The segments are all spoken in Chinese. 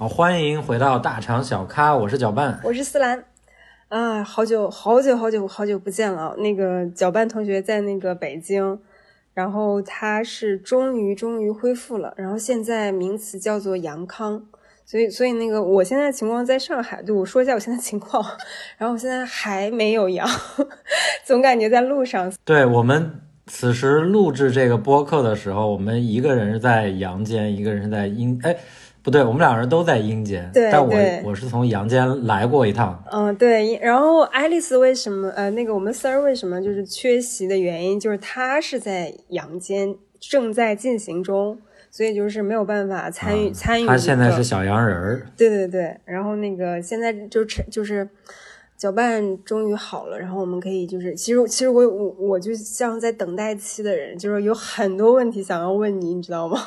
好，欢迎回到大肠小咖，我是搅拌，我是思兰，啊，好久好久好久好久不见了。那个搅拌同学在那个北京，然后他是终于终于恢复了，然后现在名词叫做阳康，所以所以那个我现在情况在上海，对我说一下我现在情况，然后我现在还没有阳，总感觉在路上。对我们此时录制这个播客的时候，我们一个人是在阳间，一个人是在阴，哎。不对，我们两个人都在阴间，对，但我我是从阳间来过一趟。嗯，对。然后爱丽丝为什么？呃，那个我们 Sir 为什么就是缺席的原因，就是他是在阳间正在进行中，所以就是没有办法参与参与。他现在是小洋人儿。对对对。然后那个现在就成就是搅拌终于好了，然后我们可以就是其实其实我我我就像在等待期的人，就是有很多问题想要问你，你知道吗？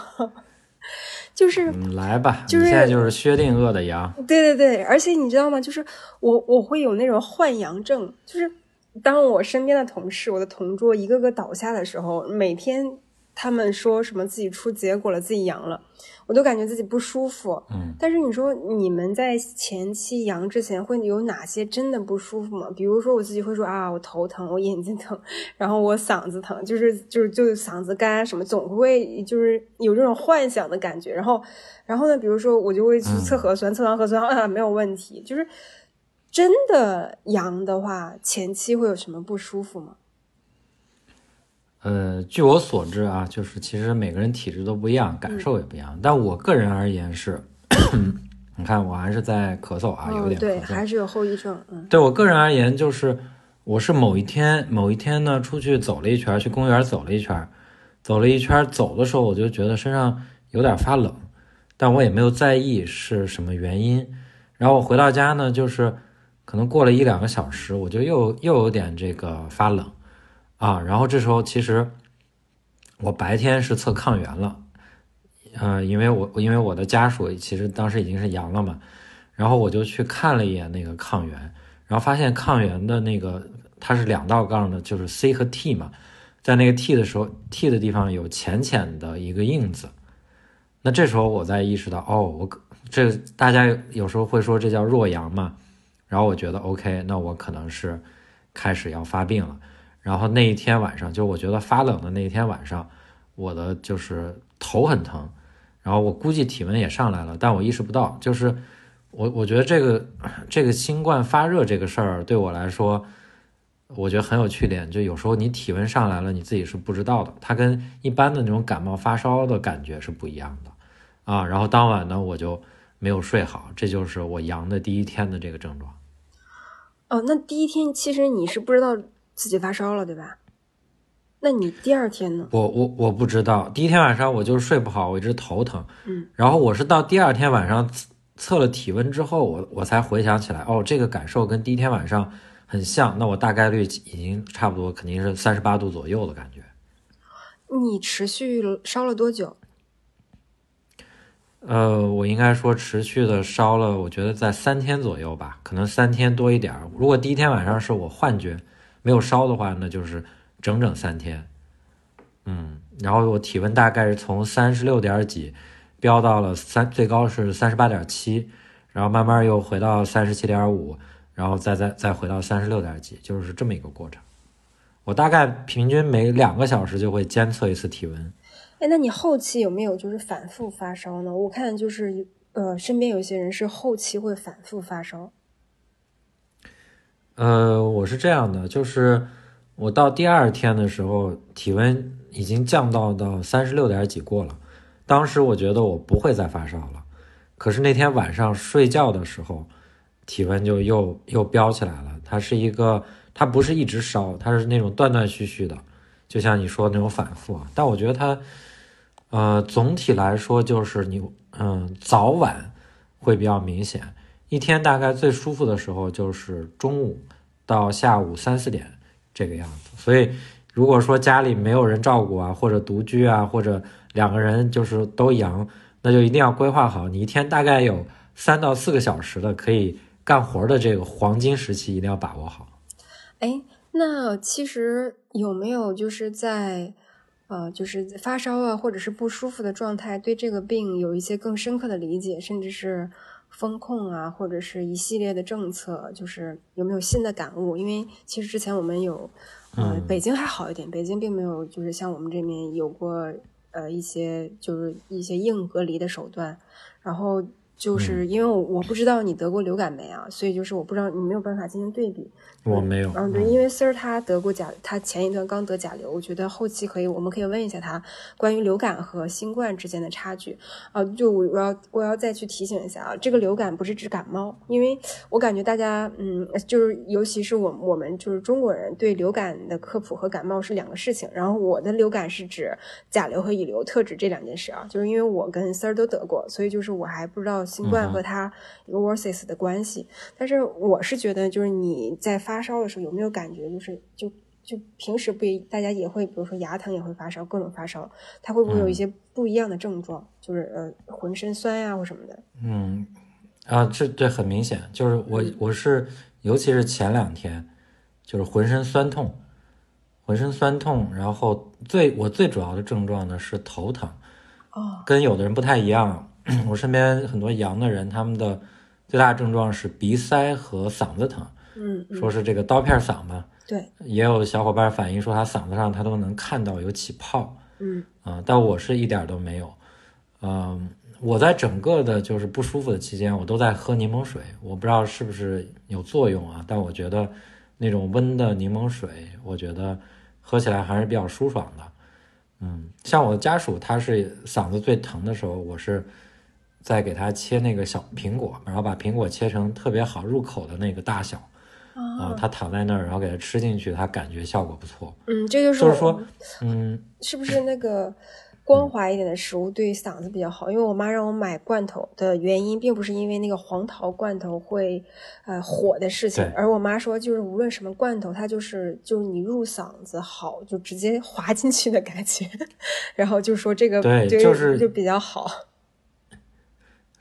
就是来吧，就是现在就是薛定谔的羊。对对对，而且你知道吗？就是我我会有那种换羊症，就是当我身边的同事、我的同桌一个个倒下的时候，每天。他们说什么自己出结果了，自己阳了，我都感觉自己不舒服。嗯，但是你说你们在前期阳之前会有哪些真的不舒服吗？比如说我自己会说啊，我头疼，我眼睛疼，然后我嗓子疼，就是就是就嗓子干什么，总会就是有这种幻想的感觉。然后然后呢，比如说我就会去测核酸，测完核酸啊没有问题。就是真的阳的话，前期会有什么不舒服吗？呃，据我所知啊，就是其实每个人体质都不一样，感受也不一样。但我个人而言是，你看我还是在咳嗽啊，有点对，还是有后遗症。嗯，对我个人而言，就是我是某一天某一天呢，出去走了一圈，去公园走了一圈，走了一圈，走的时候我就觉得身上有点发冷，但我也没有在意是什么原因。然后我回到家呢，就是可能过了一两个小时，我就又又有点这个发冷。啊，然后这时候其实我白天是测抗原了，呃，因为我因为我的家属其实当时已经是阳了嘛，然后我就去看了一眼那个抗原，然后发现抗原的那个它是两道杠的，就是 C 和 T 嘛，在那个 T 的时候，T 的地方有浅浅的一个印子，那这时候我才意识到，哦，我这大家有时候会说这叫弱阳嘛，然后我觉得 OK，那我可能是开始要发病了。然后那一天晚上，就我觉得发冷的那一天晚上，我的就是头很疼，然后我估计体温也上来了，但我意识不到。就是我我觉得这个这个新冠发热这个事儿对我来说，我觉得很有趣点，就有时候你体温上来了，你自己是不知道的，它跟一般的那种感冒发烧的感觉是不一样的啊。然后当晚呢，我就没有睡好，这就是我阳的第一天的这个症状。哦，那第一天其实你是不知道。自己发烧了，对吧？那你第二天呢？我我我不知道，第一天晚上我就是睡不好，我一直头疼。嗯，然后我是到第二天晚上测了体温之后，我我才回想起来，哦，这个感受跟第一天晚上很像，那我大概率已经差不多，肯定是三十八度左右的感觉。你持续烧了多久？呃，我应该说持续的烧了，我觉得在三天左右吧，可能三天多一点。如果第一天晚上是我幻觉。没有烧的话，那就是整整三天，嗯，然后我体温大概是从三十六点几飙到了三，最高是三十八点七，然后慢慢又回到三十七点五，然后再再再回到三十六点几，就是这么一个过程。我大概平均每两个小时就会监测一次体温。哎，那你后期有没有就是反复发烧呢？我看就是呃，身边有些人是后期会反复发烧。呃，我是这样的，就是我到第二天的时候，体温已经降到到三十六点几过了。当时我觉得我不会再发烧了，可是那天晚上睡觉的时候，体温就又又飙起来了。它是一个，它不是一直烧，它是那种断断续续的，就像你说那种反复。但我觉得它，呃，总体来说就是你，嗯，早晚会比较明显。一天大概最舒服的时候就是中午到下午三四点这个样子，所以如果说家里没有人照顾啊，或者独居啊，或者两个人就是都阳，那就一定要规划好，你一天大概有三到四个小时的可以干活的这个黄金时期，一定要把握好。哎，那其实有没有就是在呃，就是发烧啊，或者是不舒服的状态，对这个病有一些更深刻的理解，甚至是风控啊，或者是一系列的政策，就是有没有新的感悟？因为其实之前我们有，呃，北京还好一点，北京并没有就是像我们这边有过呃一些就是一些硬隔离的手段，然后就是因为我我不知道你得过流感没啊，所以就是我不知道你没有办法进行对比。我没有，嗯，对，因为 Sir 他得过甲，他前一段刚得甲流，我觉得后期可以，我们可以问一下他关于流感和新冠之间的差距啊。就我我要我要再去提醒一下啊，这个流感不是指感冒，因为我感觉大家嗯，就是尤其是我我们就是中国人对流感的科普和感冒是两个事情。然后我的流感是指甲流和乙流，特指这两件事啊。就是因为我跟 Sir 都得过，所以就是我还不知道新冠和他一个 versus 的关系。但是我是觉得就是你在发发烧的时候有没有感觉？就是就就平时不，大家也会，比如说牙疼也会发烧，各种发烧，它会不会有一些不一样的症状？就是呃，浑身酸呀或什么的。嗯，啊，这这很明显，就是我我是，尤其是前两天，就是浑身酸痛，浑身酸痛，然后最我最主要的症状呢是头疼。哦，跟有的人不太一样，我身边很多阳的人，他们的最大症状是鼻塞和嗓子疼。嗯，说是这个刀片嗓子，对，也有小伙伴反映说他嗓子上他都能看到有起泡，嗯啊，但我是一点都没有，嗯，我在整个的就是不舒服的期间，我都在喝柠檬水，我不知道是不是有作用啊，但我觉得那种温的柠檬水，我觉得喝起来还是比较舒爽的，嗯，像我的家属他是嗓子最疼的时候，我是。在给它切那个小苹果，然后把苹果切成特别好入口的那个大小，啊，它躺在那儿，然后给它吃进去，它感觉效果不错。嗯，这就是就是说，嗯，是不是那个光滑一点的食物对嗓子比较好？因为我妈让我买罐头的原因，并不是因为那个黄桃罐头会呃火的事情，而我妈说，就是无论什么罐头，它就是就是你入嗓子好，就直接滑进去的感觉，然后就说这个对，就是就比较好。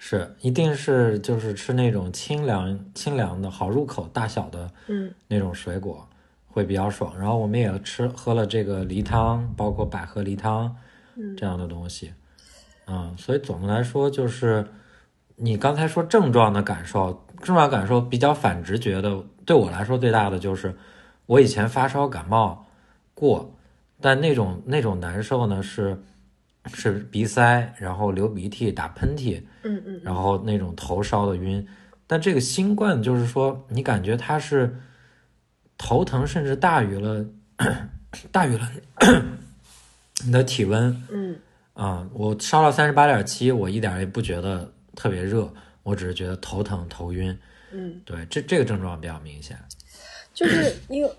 是，一定是就是吃那种清凉清凉的好入口大小的，嗯，那种水果会比较爽。然后我们也吃喝了这个梨汤，包括百合梨汤，这样的东西，嗯，所以总的来说就是你刚才说症状的感受，症状感受比较反直觉的，对我来说最大的就是我以前发烧感冒过，但那种那种难受呢是。是鼻塞，然后流鼻涕、打喷嚏，嗯嗯，然后那种头烧的晕。但这个新冠就是说，你感觉它是头疼，甚至大于了大于了你的体温。嗯啊，我烧了三十八点七，我一点也不觉得特别热，我只是觉得头疼、头晕。嗯，对，这这个症状比较明显。就是因为，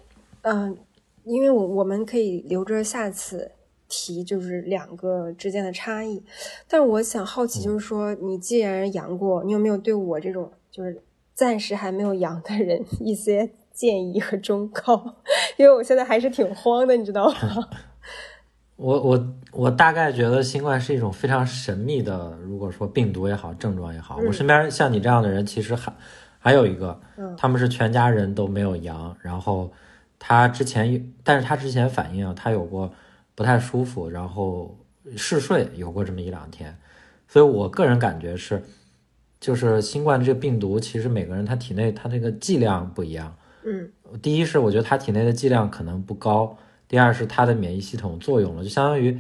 嗯，因为我我们可以留着下次。题就是两个之间的差异，但我想好奇，就是说你既然阳过，你有没有对我这种就是暂时还没有阳的人 一些建议和忠告？因为我现在还是挺慌的，你知道吗？我我我大概觉得新冠是一种非常神秘的，如果说病毒也好，症状也好，我身边像你这样的人其实还还有一个，他们是全家人都没有阳，然后他之前，但是他之前反映啊，他有过。不太舒服，然后嗜睡，有过这么一两天，所以我个人感觉是，就是新冠这个病毒，其实每个人他体内他那个剂量不一样。嗯，第一是我觉得他体内的剂量可能不高，第二是他的免疫系统作用了，就相当于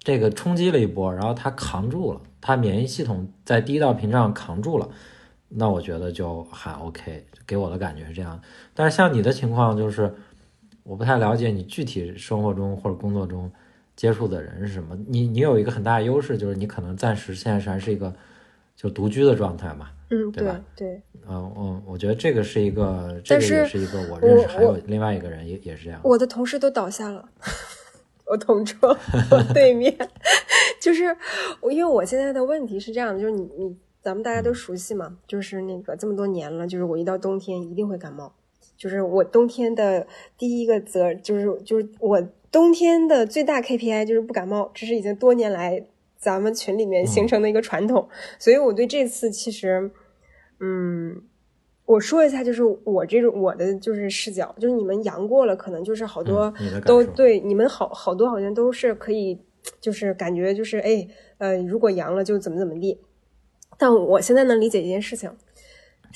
这个冲击了一波，然后他扛住了，他免疫系统在第一道屏障扛住了，那我觉得就还 OK，给我的感觉是这样。但是像你的情况就是。我不太了解你具体生活中或者工作中接触的人是什么。你你有一个很大的优势，就是你可能暂时现在还是一个就独居的状态嘛，嗯，对吧？对，嗯嗯，我觉得这个是一个，这个也是一个我认识还有另外一个人也也是这样。我的同事都倒下了，我同桌对面，就是我，因为我现在的问题是这样的，就是你你咱们大家都熟悉嘛，就是那个这么多年了，就是我一到冬天一定会感冒。就是我冬天的第一个责，就是就是我冬天的最大 KPI 就是不感冒，这是已经多年来咱们群里面形成的一个传统。所以我对这次其实，嗯，我说一下，就是我这种我的就是视角，就是你们阳过了，可能就是好多都对，你们好好多好像都是可以，就是感觉就是哎呃，如果阳了就怎么怎么地。但我现在能理解一件事情，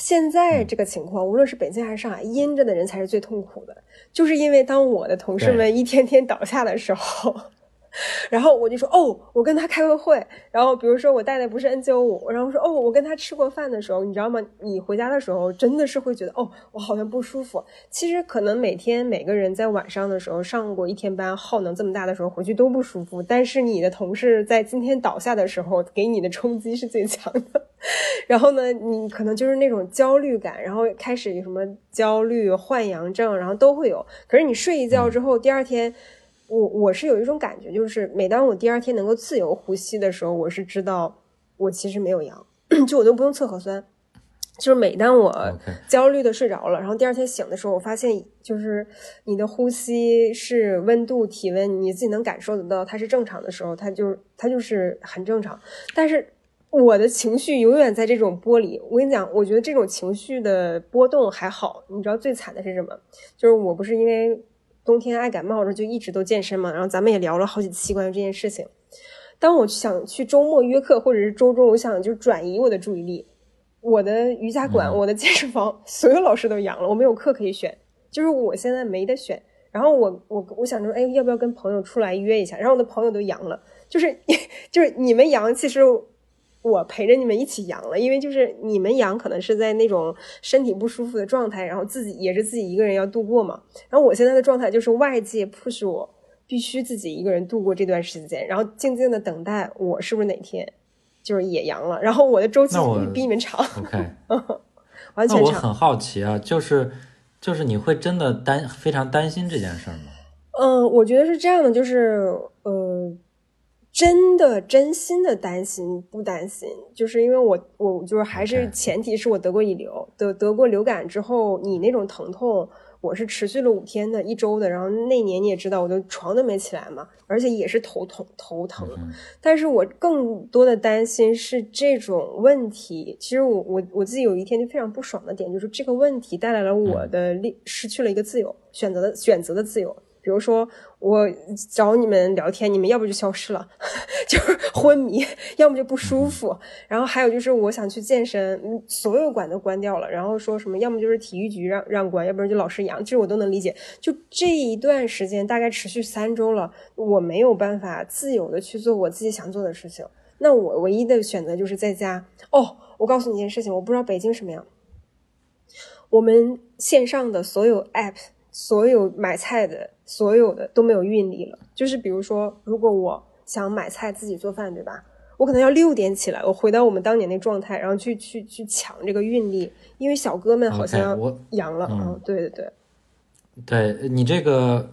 现嗯在这个情况，无论是北京还是上海，阴着的人才是最痛苦的，就是因为当我的同事们一天天倒下的时候。然后我就说哦，我跟他开过会，然后比如说我带的不是 N 九五，然后说哦，我跟他吃过饭的时候，你知道吗？你回家的时候真的是会觉得哦，我好像不舒服。其实可能每天每个人在晚上的时候上过一天班，耗能这么大的时候回去都不舒服，但是你的同事在今天倒下的时候给你的冲击是最强的。然后呢，你可能就是那种焦虑感，然后开始有什么焦虑、幻阳症，然后都会有。可是你睡一觉之后，第二天。我我是有一种感觉，就是每当我第二天能够自由呼吸的时候，我是知道我其实没有阳，就我都不用测核酸。就是每当我焦虑的睡着了，然后第二天醒的时候，我发现就是你的呼吸是温度、体温，你自己能感受得到它是正常的时候，它就它就是很正常。但是我的情绪永远在这种波里。我跟你讲，我觉得这种情绪的波动还好，你知道最惨的是什么？就是我不是因为。冬天爱感冒着就一直都健身嘛，然后咱们也聊了好几期关于这件事情。当我想去周末约课或者是周中，我想就转移我的注意力，我的瑜伽馆、嗯我的健身房，所有老师都阳了，我没有课可以选，就是我现在没得选。然后我我我想着，哎，要不要跟朋友出来约一下？然后我的朋友都阳了，就是 就是你们阳，其实。我陪着你们一起阳了，因为就是你们阳可能是在那种身体不舒服的状态，然后自己也是自己一个人要度过嘛。然后我现在的状态就是外界 push 我，必须自己一个人度过这段时间，然后静静的等待我是不是哪天就是也阳了。然后我的周期比你们长，OK，完全长。那我很好奇啊，就是就是你会真的担非常担心这件事吗？嗯，我觉得是这样的，就是呃。真的真心的担心不担心，就是因为我我就是还是前提是我得过乙流，得得过流感之后，你那种疼痛我是持续了五天的一周的，然后那年你也知道，我的床都没起来嘛，而且也是头痛头疼。嗯但是我更多的担心是这种问题，其实我我我自己有一天就非常不爽的点，就是这个问题带来了我的力失去了一个自由选择的选择的自由。比如说，我找你们聊天，你们要不就消失了，就是昏迷，要么就不舒服。然后还有就是，我想去健身，嗯所有馆都关掉了。然后说什么，要么就是体育局让让关，要不然就老师阳，其实我都能理解。就这一段时间，大概持续三周了，我没有办法自由的去做我自己想做的事情。那我唯一的选择就是在家。哦，我告诉你一件事情，我不知道北京什么样。我们线上的所有 app。所有买菜的，所有的都没有运力了。就是比如说，如果我想买菜自己做饭，对吧？我可能要六点起来，我回到我们当年那状态，然后去去去抢这个运力，因为小哥们好像我阳了。嗯嗯，对对对，对你这个，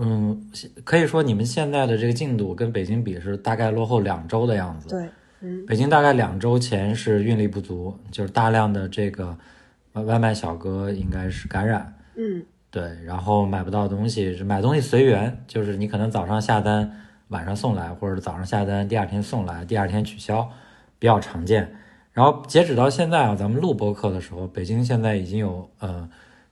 嗯，可以说你们现在的这个进度跟北京比是大概落后两周的样子。对，嗯北京大概两周前是运力不足，就是大量的这个外外卖小哥应该是感染。嗯对，然后买不到东西，是买东西随缘，就是你可能早上下单，晚上送来，或者早上下单，第二天送来，第二天取消，比较常见。然后截止到现在啊，咱们录播客的时候，北京现在已经有呃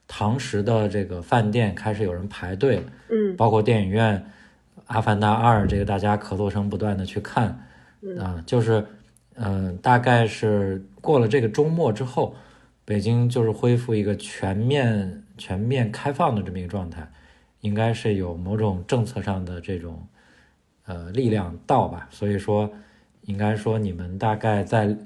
堂食的这个饭店开始有人排队了，嗯包括电影院《阿凡达二》，这个大家咳嗽声不断的去看，啊、就是嗯、呃大概是过了这个周末之后，北京就是恢复一个全面全面开放的这么一个状态，应该是有某种政策上的这种呃力量到吧，所以说应该说你们大概在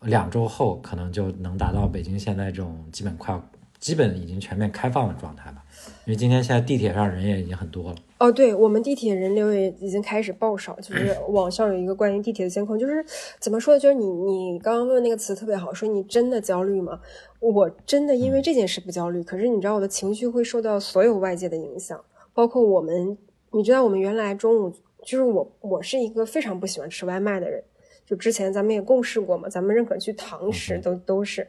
两周后可能就能达到北京现在这种基本快要基本已经全面开放的状态吧，因为今天现在地铁上人也已经很多了。哦，对我们地铁人流也已经开始爆少，就是网上有一个关于地铁的监控，就是怎么说呢？就是你你刚刚问那个词特别好，说你真的焦虑吗？我真的因为这件事不焦虑，可是你知道我的情绪会受到所有外界的影响，包括我们，你知道我们原来中午就是我我是一个非常不喜欢吃外卖的人，就之前咱们也共事过嘛，咱们认可去堂食都都是。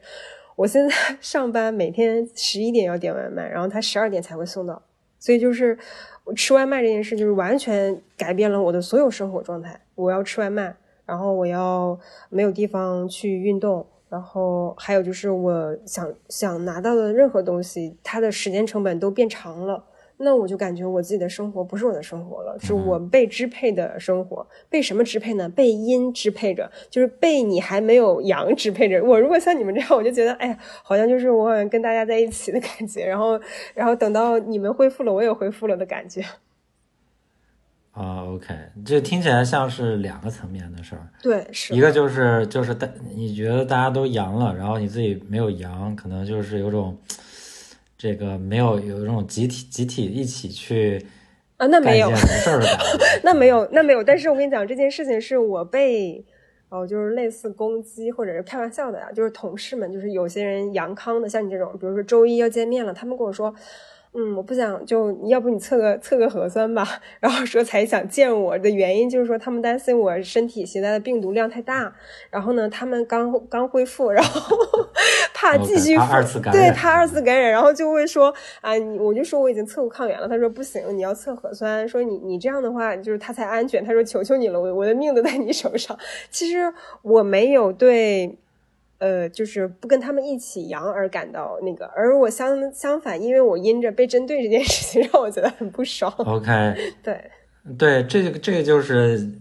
我现在 上班每天十一点要点外卖，然后他十二点才会送到，所以就是我吃外卖这件事，就是完全改变了我的所有生活状态。我要吃外卖，然后我要没有地方去运动，然后还有就是我想想拿到的任何东西，它的时间成本都变长了。那我就感觉我自己的生活不是我的生活了，是我被支配的生活。被什么支配呢？被阴支配着，就是被你还没有阳支配着。我如果像你们这样，我就觉得，哎呀，好像就是我好像跟大家在一起的感觉。然后，然后等到你们恢复了，我也恢复了的感觉。啊，OK，这听起来像是两个层面的事儿。对，是一个就是就是大，你觉得大家都阳了，然后你自己没有阳，可能就是有种。这个没有有这种集体集体一起去啊，那没有事儿的感觉，那没有那没有。但是我跟你讲，这件事情是我被哦，就是类似攻击或者是开玩笑的呀，就是同事们，就是有些人阳康的，像你这种，比如说周一要见面了，他们跟我说。嗯，我不想就要不你测个测个核酸吧，然后说才想见我的原因就是说他们担心我身体携带的病毒量太大，然后呢他们刚刚恢复，然后 怕继续二次感染，对怕二次感染，然后就会说啊你我就说我已经测过抗原了，他说不行，你要测核酸，说你你这样的话就是他才安全，他说求求你了，我我的命都在你手上。其实我没有对。呃，就是不跟他们一起阳而感到那个，而我相相反，因为我因着被针对这件事情，让我觉得很不爽。OK，对对，这个这个就是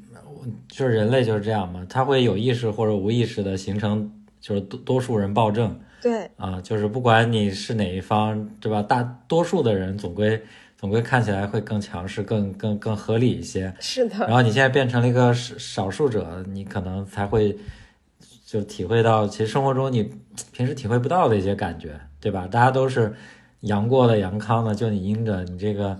就是人类就是这样嘛，他会有意识或者无意识的形成，就是多多数人暴政。对啊，就是不管你是哪一方，对吧？大多数的人总归总归看起来会更强势、更更更合理一些。是的。然后你现在变成了一个少少数者，你可能才会。就体会到，其实生活中你平时体会不到的一些感觉，对吧？大家都是阳过的、阳康的，就你阴着，你这个。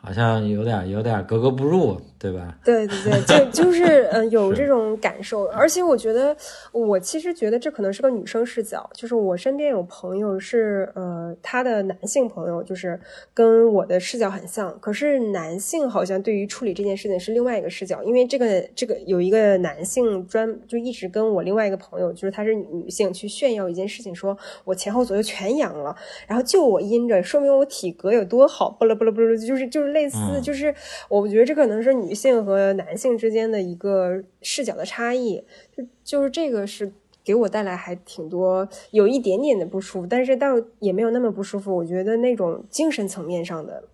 好像有点有点格格不入，对吧？对对对，就 就是嗯，有这种感受。而且我觉得，我其实觉得这可能是个女生视角。就是我身边有朋友是呃，他的男性朋友，就是跟我的视角很像。可是男性好像对于处理这件事情是另外一个视角，因为这个这个有一个男性专就一直跟我另外一个朋友，就是她是女性去炫耀一件事情，说我前后左右全阳了，然后就我阴着，说明我体格有多好，不啦不啦不啦，就是就是。类似就是，我觉得这可能是女性和男性之间的一个视角的差异，就就是这个是给我带来还挺多有一点点的不舒服，但是倒也没有那么不舒服。我觉得那种精神层面上的。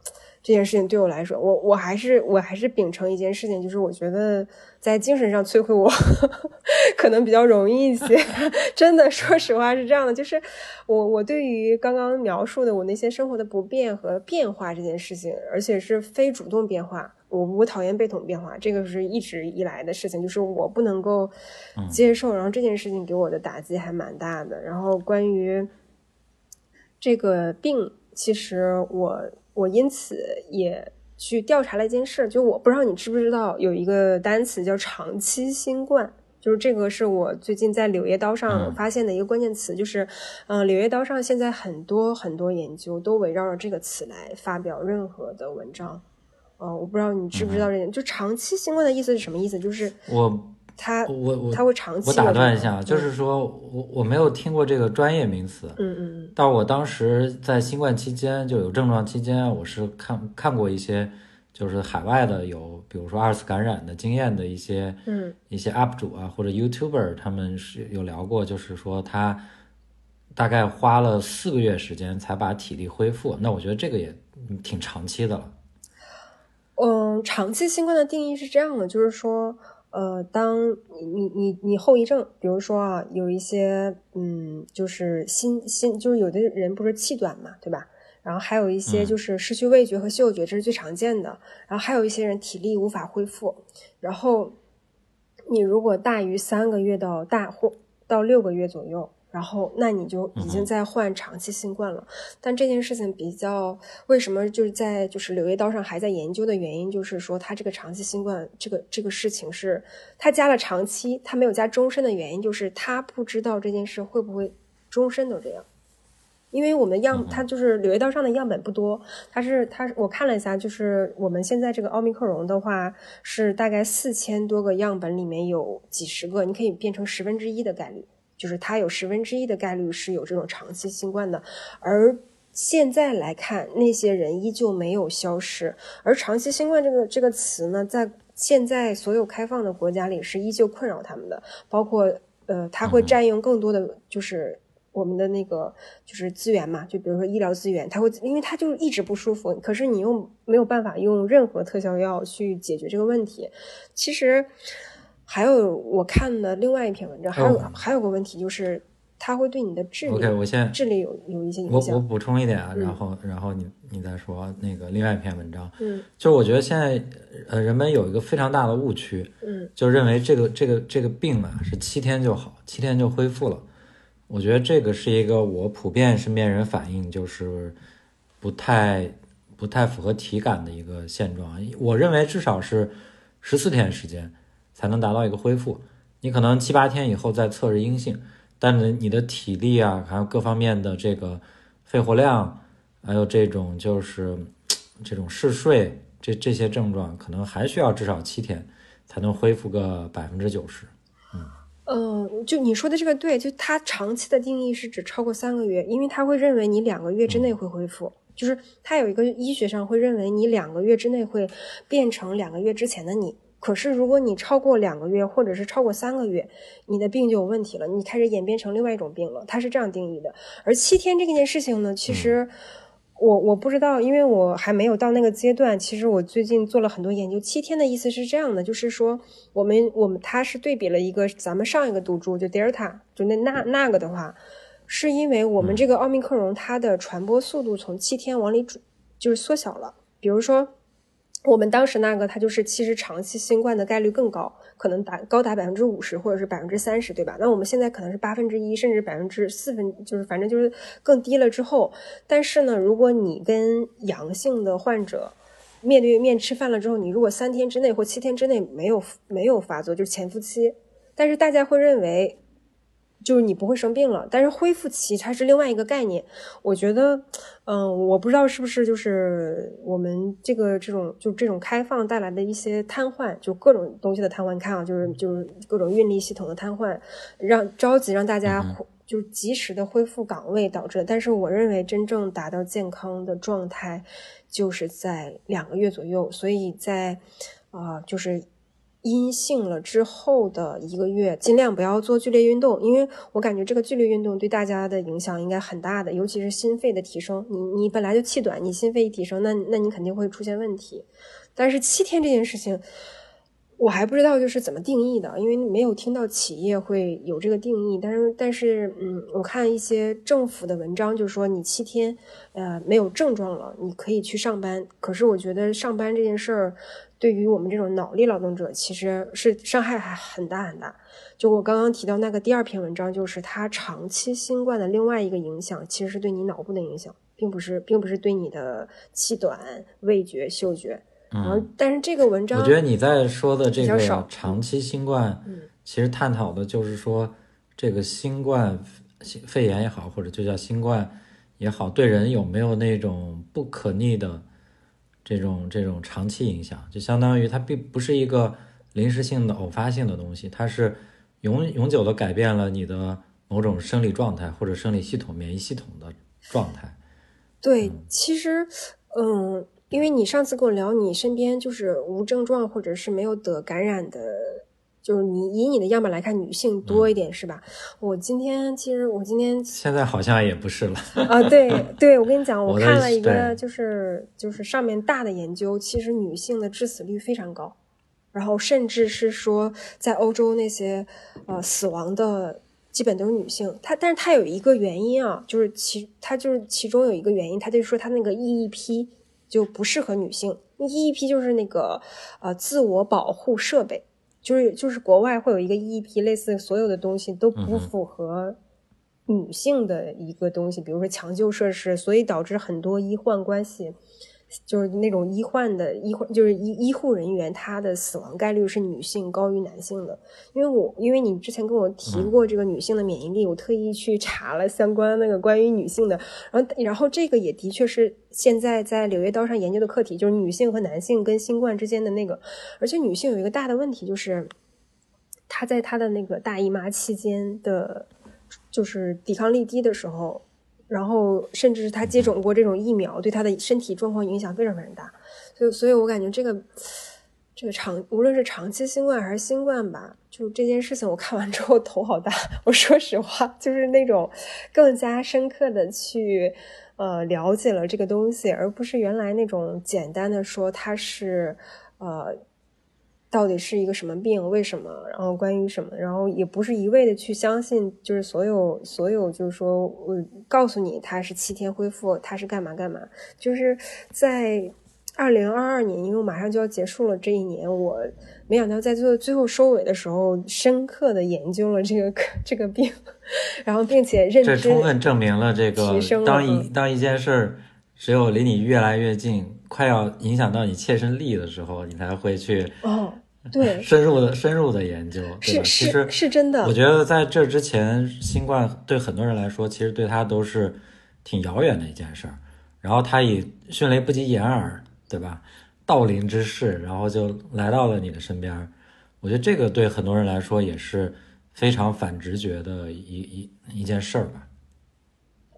这件事情对我来说，我我还是我还是秉承一件事情，就是我觉得在精神上摧毁我 可能比较容易一些。真的，说实话是这样的，就是我我对于刚刚描述的我那些生活的不便和变化这件事情，而且是非主动变化，我我讨厌被统变化，这个是一直以来的事情，就是我不能够接受。然后这件事情给我的打击还蛮大的。然后关于这个病，其实我。我因此也去调查了一件事，就我不知道你知不知道有一个单词叫长期新冠，就是这个是我最近在《柳叶刀》上发现的一个关键词，就是，嗯，《柳叶刀》上现在很多很多研究都围绕着这个词来发表任何的文章，呃，我不知道你知不知道这件，就长期新冠的意思是什么意思？就是我。他我我他会长期。我打断一下，就是说我我没有听过这个专业名词。嗯嗯嗯。但我当时在新冠期间就有症状期间，我是看看过一些，就是海外的有，比如说二次感染的经验的一些，嗯，一些 UP 主啊或者 YouTuber，他们是有聊过，就是说他大概花了四个月时间才把体力恢复。那我觉得这个也挺长期的了。嗯，长期新冠的定义是这样的，就是说。呃，当你你你你后遗症，比如说啊，有一些嗯，就是心心，就是有的人不是气短嘛，对吧？然后还有一些就是失去味觉和嗅觉，这是最常见的。然后还有一些人体力无法恢复。然后你如果大于三个月到大或到六个月左右。然后，那你就已经在患长期新冠了。但这件事情比较，为什么就是在就是柳叶刀上还在研究的原因，就是说他这个长期新冠这个这个事情是他加了长期，他没有加终身的原因，就是他不知道这件事会不会终身都这样。因为我们样，它就是柳叶刀上的样本不多，它是它我看了一下，就是我们现在这个奥密克戎的话是大概四千多个样本里面有几十个，你可以变成十分之一的概率。就是它有十分之一的概率是有这种长期新冠的，而现在来看，那些人依旧没有消失。而长期新冠这个这个词呢，在现在所有开放的国家里是依旧困扰他们的，包括呃，它会占用更多的就是我们的那个就是资源嘛，就比如说医疗资源，它会因为它就一直不舒服，可是你又没有办法用任何特效药去解决这个问题。其实还有我看的另外一篇文章，还有、哦还有个问题就是它会对你的智力 OK，我先智力有有一些影响我我。补充一点啊，嗯然后然后你你再说那个另外一篇文章，嗯就是我觉得现在呃人们有一个非常大的误区，嗯就认为这个这个这个病啊是七天就好，七天就恢复了。我觉得这个是一个我普遍身边人反映就是不太不太符合体感的一个现状。我认为至少是十四天时间才能达到一个恢复。你可能七八天以后再测试阴性，但是你的体力啊，还有各方面的这个肺活量，还有这种就是 这种嗜睡这这些症状，可能还需要至少七天才能恢复个百分之九十。嗯，就你说的这个对，就它长期的定义是指超过三个月，因为他会认为你两个月之内会恢复，就是他有一个医学上会认为你两个月之内会变成两个月之前的你。可是如果你超过两个月，或者是超过三个月，你的病就有问题了，你开始演变成另外一种病了，它是这样定义的。而七天这件事情呢，其实我我不知道，因为我还没有到那个阶段。其实我最近做了很多研究，七天的意思是这样的，就是说我们我们它是对比了一个咱们上一个毒株就 Delta，就那那那个的话，是因为我们这个奥密克戎它的传播速度从七天往里转就是缩小了。比如说我们当时那个它就是其实长期新冠的概率更高，可能达高达百分之五十或者是百分之三十，对吧？那我们现在可能是八分之一甚至百分之四分，就是反正就是更低了之后。但是呢，如果你跟阳性的患者面对面吃饭了之后，你如果三天之内或七天之内没有没有发作，就是潜伏期，但是大家会认为就是你不会生病了，但是恢复期它是另外一个概念。我觉得，嗯，我不知道是不是就是我们这个这种就这种开放带来的一些瘫痪，就各种东西的瘫痪。你看啊，就是就是各种运力系统的瘫痪，让着急让大家嗯就及时的恢复岗位导致的。但是我认为真正达到健康的状态，就是在两个月左右。所以在啊、就是阴性了之后的一个月，尽量不要做剧烈运动，因为我感觉这个剧烈运动对大家的影响应该很大的，尤其是心肺的提升。你你本来就气短，你心肺一提升，那那你肯定会出现问题。但是七天这件事情，我还不知道就是怎么定义的，因为没有听到企业会有这个定义。但是但是嗯，我看一些政府的文章，就是说你七天呃没有症状了，你可以去上班。可是我觉得上班这件事儿。对于我们这种脑力劳动者，其实是伤害还很大很大。就我刚刚提到那个第二篇文章，就是它长期新冠的另外一个影响，其实是对你脑部的影响，并不是，并不是对你的气短、味觉、嗅觉。然后，但是这个文章，嗯我觉得你在说的这个长期新冠，嗯其实探讨的就是说，这个新冠新肺炎也好，或者就叫新冠也好，对人有没有那种不可逆的这种这种长期影响？就相当于它并不是一个临时性的、偶发性的东西，它是永永久的改变了你的某种生理状态或者生理系统、免疫系统的状态。对，其实，嗯，因为你上次跟我聊，你身边就是无症状或者是没有得感染的，就是你以你的样本来看，女性多一点、是吧？我今天其实我今天现在好像也不是了。啊，对 对，我跟你讲，我看了一个就是就是上面大的研究，其实女性的致死率非常高，然后甚至是说在欧洲那些呃死亡的基本都是女性。她但是她有一个原因啊，就是其她就是其中有一个原因，她就说她那个 EEP 就不适合女性，EEP 就是那个呃自我保护设备。就是就是国外会有一个 EEP，类似所有的东西都不符合女性的一个东西，比如说抢救设施，所以导致很多医患关系，就是那种医患的医患，就是医医护人员，他的死亡概率是女性高于男性的。因为我因为你之前跟我提过这个女性的免疫力，我特意去查了相关那个关于女性的，然后然后这个也的确是现在在《柳叶刀》上研究的课题，就是女性和男性跟新冠之间的那个，而且女性有一个大的问题就是，她在她的那个大姨妈期间的，就是抵抗力低的时候，然后甚至是他接种过这种疫苗，对他的身体状况影响非常非常大，所以所以我感觉这个。这个长，无论是长期新冠还是新冠吧，就这件事情，我看完之后头好大。我说实话，就是那种更加深刻的去呃了解了这个东西，而不是原来那种简单的说它是呃到底是一个什么病，为什么，然后关于什么，然后也不是一味的去相信，就是所有所有就是说我告诉你他是七天恢复，他是干嘛干嘛，就是在。二零二二年，因为我马上就要结束了这一年，我没想到在最后最后收尾的时候，深刻的研究了这个这个病，然后并且认知，这充分证明了这个当一当一件事儿只有离你越来越近，快要影响到你切身利益的时候，你才会去哦，对，深入的深入的研究，是其实是真的。我觉得在这之前，新冠对很多人来说，其实对他都是挺遥远的一件事儿，然后他以迅雷不及掩耳。对吧？道临之势，然后就来到了你的身边。我觉得这个对很多人来说也是非常反直觉的一一一件事儿吧。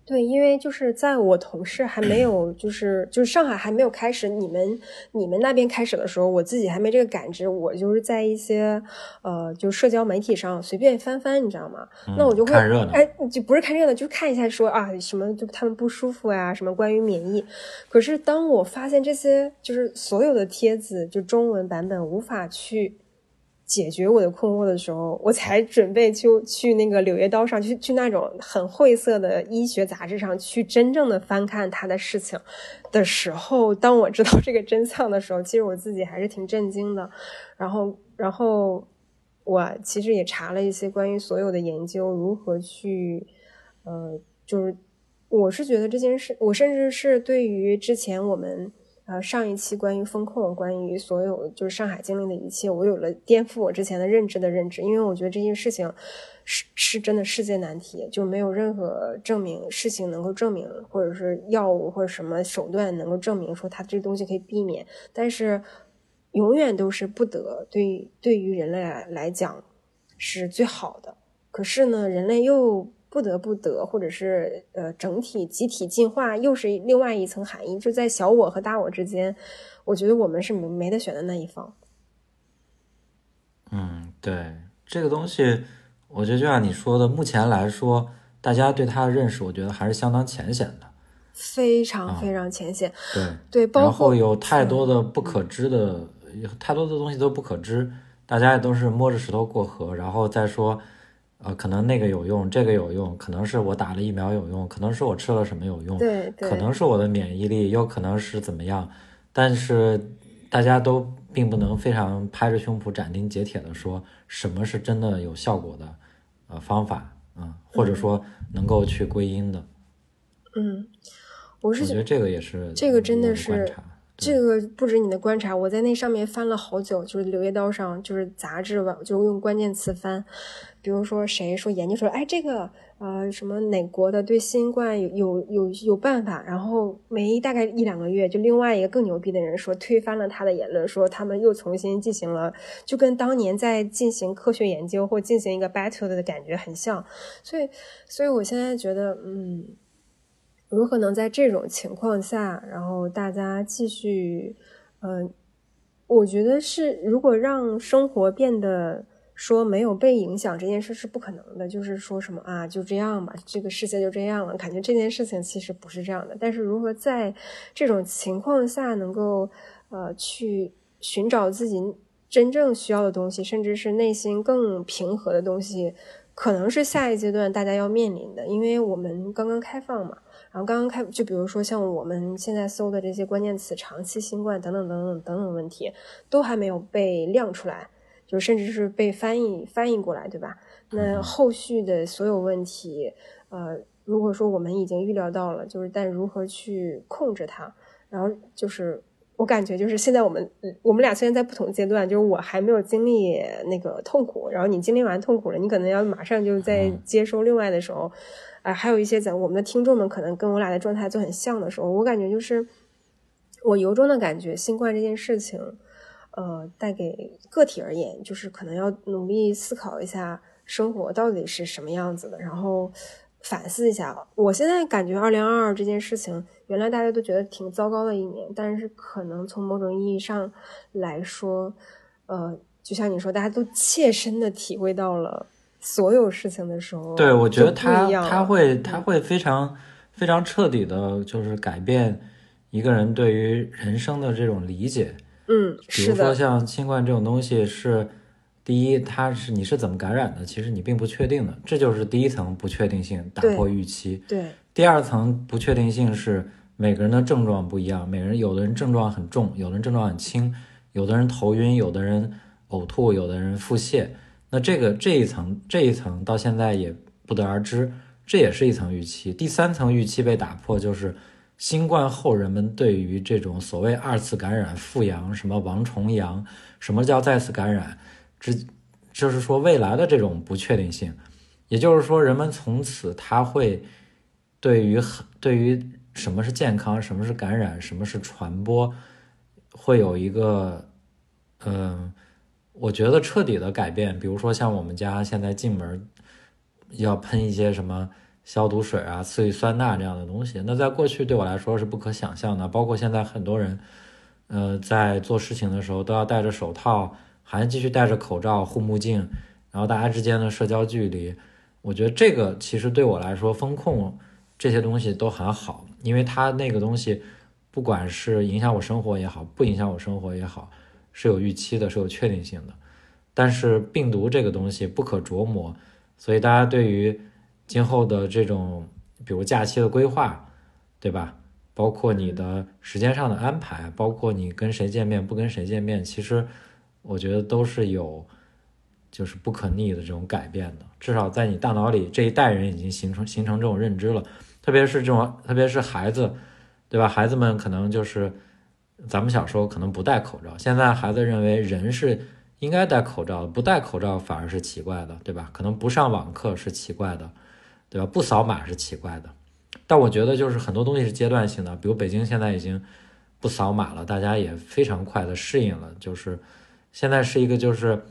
对，因为就是在我同事还没有，就是就是上海还没有开始，你们你们那边开始的时候，我自己还没这个感知。我就是在一些呃，就社交媒体上随便翻翻，你知道吗？那我就会看热闹，哎，就不是看热闹，就看一下说啊，什么就他们不舒服呀，什么关于免疫。可是当我发现这些就是所有的帖子，就中文版本无法去。解决我的困惑的时候，我才准备就 去那个《柳叶刀》上去，去那种很晦涩的医学杂志上去真正的翻看他的事情的时候，当我知道这个真相的时候，其实我自己还是挺震惊的。然后，然后我其实也查了一些关于所有的研究，如何去，呃，就是我是觉得这件事，我甚至是对于之前我们。呃，上一期关于风控，关于所有就是上海经历的一切，我有了颠覆我之前的认知的认知，因为我觉得这件事情是是真的世界难题，就没有任何证明事情能够证明，或者是药物或者什么手段能够证明说它这东西可以避免，但是永远都是不得对对于人类来讲是最好的，可是呢，人类又。不得不得，或者是呃，整体集体进化又是另外一层含义。就在小我和大我之间，我觉得我们是没没得选的那一方。嗯，对这个东西，我觉得就像你说的，目前来说，大家对它的认识，我觉得还是相当浅显的，非常非常浅显。对对，然后有太多的不可知的，有太多的东西都不可知，大家也都是摸着石头过河，然后再说。呃，可能那个有用，这个有用，可能是我打了疫苗有用，可能是我吃了什么有用，对，可能是我的免疫力，有可能是怎么样，但是大家都并不能非常拍着胸脯斩钉截铁的说什么是真的有效果的呃方法啊，或者说能够去归因的。嗯，我是觉得这个也是这个真的是这个不止你的观察，我在那上面翻了好久，就是《柳叶刀》上就是杂志吧，就用关键词翻。比如说谁说研究说，哎，这个呃什么哪国的对新冠有有有有办法，然后没大概一两个月，就另外一个更牛逼的人说推翻了他的言论，说他们又重新进行了，就跟当年在进行科学研究或进行一个 battle 的感觉很像，所以所以我现在觉得，嗯，如何能在这种情况下，然后大家继续，嗯，我觉得是如果让生活变得。说没有被影响这件事是不可能的，就是说什么啊，就这样吧，这个世界就这样了。感觉这件事情其实不是这样的。但是如何在这种情况下能够呃去寻找自己真正需要的东西，甚至是内心更平和的东西，可能是下一阶段大家要面临的。因为我们刚刚开放嘛，然后刚刚开，就比如说像我们现在搜的这些关键词，长期新冠等等等等等等问题，都还没有被亮出来。就甚至是被翻译翻译过来，对吧？那后续的所有问题，呃，如果说我们已经预料到了，就是但如何去控制它？然后就是我感觉就是现在我们我们俩虽然在不同阶段，就是我还没有经历那个痛苦，然后你经历完痛苦了，你可能要马上就在接收另外的时候，啊，还有一些咱我们的听众们可能跟我俩的状态就很像的时候，我感觉就是我由衷的感觉，新冠这件事情。呃，带给个体而言，就是可能要努力思考一下生活到底是什么样子的，然后反思一下。我现在感觉二零二二这件事情，原来大家都觉得挺糟糕的一年，但是可能从某种意义上来说，呃，就像你说，大家都切身的体会到了所有事情的时候，对我觉得他他会他会非常非常彻底的，就是改变一个人对于人生的这种理解。嗯，比如说，像新冠这种东西是，第一，它是你是怎么感染的，其实你并不确定的，这就是第一层不确定性，打破预期。对，第二层不确定性是每个人的症状不一样，每个人有的人症状很重，有的人症状很轻，有的人头晕，有的人呕吐，有的人腹泻。那这个这一层这一层到现在也不得而知，这也是一层预期。第三层预期被打破，就是新冠后人们对于这种所谓二次感染、复阳、什么王重阳，什么叫再次感染，之就是说未来的这种不确定性。也就是说，人们从此他会对于对于什么是健康，什么是感染，什么是传播，会有一个嗯、我觉得彻底的改变。比如说，像我们家现在进门要喷一些什么消毒水啊、次氯酸钠这样的东西，那在过去对我来说是不可想象的。包括现在很多人，呃，在做事情的时候都要戴着手套，还继续戴着口罩、护目镜，然后大家之间的社交距离，我觉得这个其实对我来说，风控这些东西都很好，因为它那个东西，不管是影响我生活也好，不影响我生活也好，是有预期的，是有确定性的。但是病毒这个东西不可琢磨，所以大家对于今后的这种，比如假期的规划，对吧？包括你的时间上的安排，包括你跟谁见面，不跟谁见面，其实我觉得都是有，就是不可逆的这种改变的。至少在你大脑里，这一代人已经形成形成这种认知了。特别是这种，特别是孩子，对吧？孩子们可能就是咱们小时候可能不戴口罩，现在孩子认为人是应该戴口罩，不戴口罩反而是奇怪的，对吧？可能不上网课是奇怪的，对吧？不扫码是奇怪的。但我觉得就是很多东西是阶段性的，比如北京现在已经不扫码了，大家也非常快的适应了，就是现在是一个就是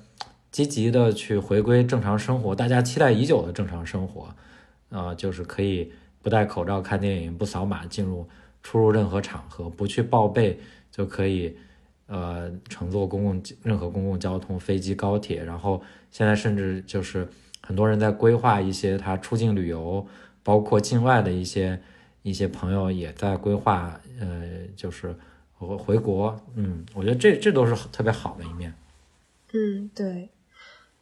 积极的去回归正常生活，大家期待已久的正常生活，啊、就是可以不戴口罩看电影，不扫码进入出入任何场合，不去报备就可以，呃，乘坐公共任何公共交通，飞机、高铁，然后现在甚至就是很多人在规划一些他出境旅游，包括境外的一些一些朋友也在规划，呃，就是回回国，嗯，我觉得这这都是特别好的一面。嗯，对，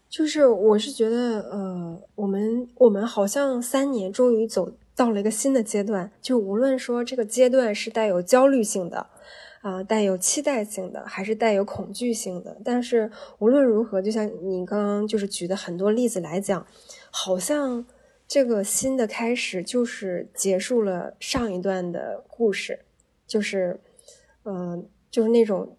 就是我是觉得，呃，我们我们好像三年终于走到了一个新的阶段，就无论说这个阶段是带有焦虑性的，啊、带有期待性的，还是带有恐惧性的，但是无论如何，就像你刚刚就是举的很多例子来讲，好像这个新的开始就是结束了上一段的故事，就是，嗯、就是那种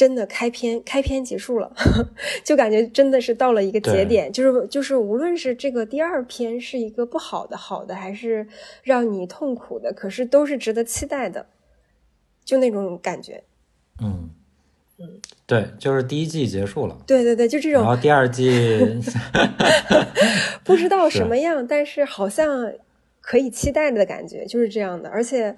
真的开篇，开篇结束了，就感觉真的是到了一个节点，就是就是无论是这个第二篇是一个不好的、好的，还是让你痛苦的，可是都是值得期待的，就那种感觉。嗯嗯，对，就是第一季结束了，对对对，就这种然后第二季 不知道什么样，但是好像可以期待的感觉，就是这样的。而且，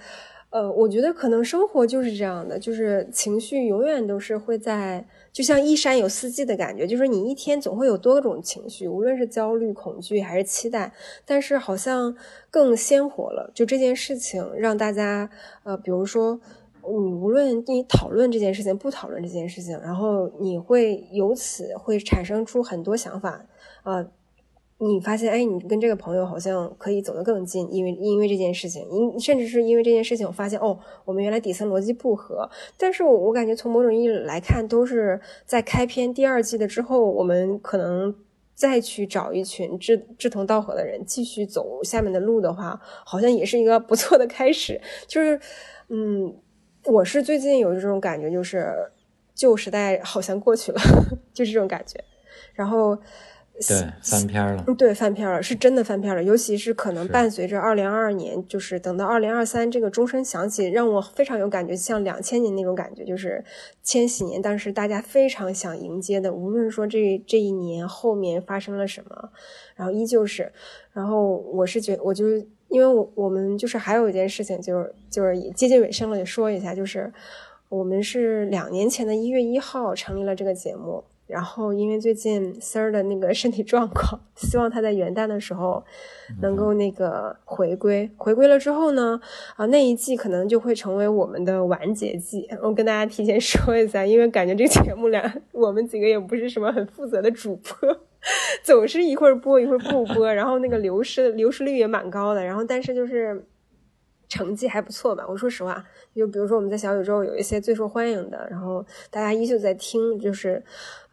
呃，我觉得可能生活就是这样的，就是情绪永远都是会在，就像一山有四季的感觉，就是你一天总会有多种情绪，无论是焦虑、恐惧还是期待，但是好像更鲜活了。就这件事情让大家，呃，比如说。你无论你讨论这件事情，不讨论这件事情，然后你会由此会产生出很多想法，呃，你发现，哎，你跟这个朋友好像可以走得更近，因为因为这件事情，因甚至是因为这件事情，我发现哦，我们原来底层逻辑不合。但是我我感觉从某种意义来看，都是在开篇第二季的之后，我们可能再去找一群志志同道合的人，继续走下面的路的话，好像也是一个不错的开始。就是，嗯，我是最近有这种感觉，就是旧时代好像过去了，就这种感觉。然后，对，翻篇了。对，翻篇了，是真的翻篇了。尤其是可能伴随着二零二二年，就是等到二零二三这个钟声响起，让我非常有感觉，像两千年那种感觉，就是千禧年当时大家非常想迎接的。无论说这这一年后面发生了什么，然后依旧是，然后我是觉，我就因为我我们就是还有一件事情，就是就是接近尾声了，也说一下，就是我们是两年前的一月一号成立了这个节目。然后，因为最近 Sir 的那个身体状况，希望他在元旦的时候能够那个回归。回归了之后呢，啊，那一季可能就会成为我们的完结季。我跟大家提前说一下，因为感觉这个节目俩我们几个也不是什么很负责的主播，总是一会儿播一会儿不播，然后那个流失流失率也蛮高的。然后，但是就是成绩还不错吧。我说实话，就比如说我们在小宇宙有一些最受欢迎的，然后大家依旧在听，就是。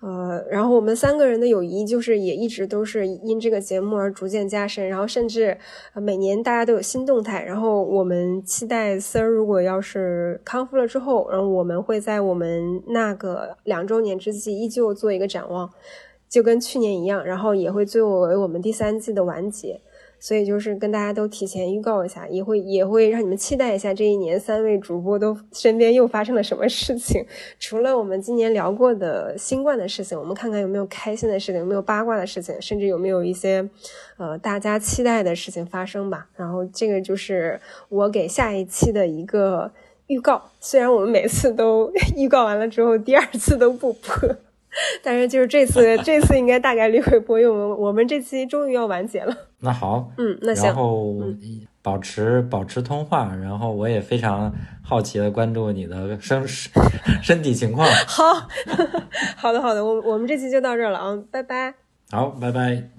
呃，然后我们三个人的友谊就是也一直都是因这个节目而逐渐加深，然后甚至每年大家都有新动态。然后我们期待 Sir 如果要是康复了之后，然后我们会在我们那个两周年之际依旧做一个展望，就跟去年一样，然后也会作为我们第三季的完结。所以就是跟大家都提前预告一下，也会也会让你们期待一下这一年三位主播都身边又发生了什么事情。除了我们今年聊过的新冠的事情，我们看看有没有开心的事情，有没有八卦的事情，甚至有没有一些呃大家期待的事情发生吧。然后这个就是我给下一期的一个预告。虽然我们每次都 预告完了之后，第二次都不播。但是就是这次，这次应该大概率会播，因为我们我们这期终于要完结了。那好，嗯，那行，然后保持保持通话，然后我也非常好奇的关注你的身 身体情况。好，好的好的，我我们这期就到这儿了啊，拜拜。好，拜拜。